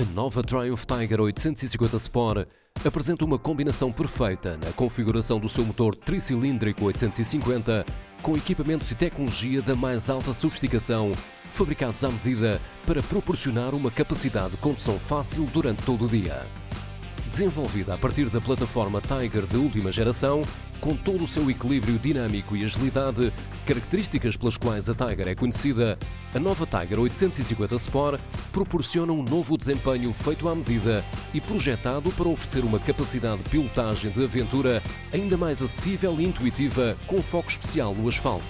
nova Triumph Tiger 850 Sport apresenta uma combinação perfeita na configuração do seu motor tricilíndrico 850 com equipamentos e tecnologia da mais alta sofisticação, fabricados à medida para proporcionar uma capacidade de condução fácil durante todo o dia. Desenvolvida a partir da plataforma Tiger de última geração, com todo o seu equilíbrio dinâmico e agilidade, características pelas quais a Tiger é conhecida, a nova Tiger 850 Sport proporciona um novo desempenho feito à medida e projetado para oferecer uma capacidade de pilotagem de aventura ainda mais acessível e intuitiva, com foco especial no asfalto.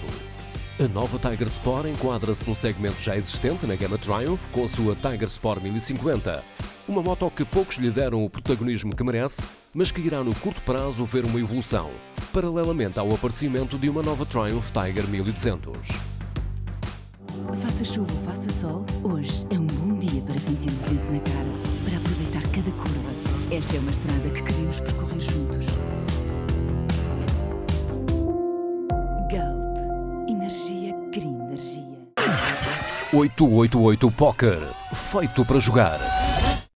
A nova Tiger Sport enquadra-se num segmento já existente na gama Triumph com a sua Tiger Sport 1050 uma moto que poucos lhe deram o protagonismo que merece, mas que irá no curto prazo ver uma evolução, paralelamente ao aparecimento de uma nova Triumph Tiger 1200. Faça chuva ou faça sol, hoje é um bom dia para sentir o vento na cara, para aproveitar cada curva. Esta é uma estrada que queremos percorrer juntos. Galp. Energia Green Energia. 888 Poker. Feito para jogar.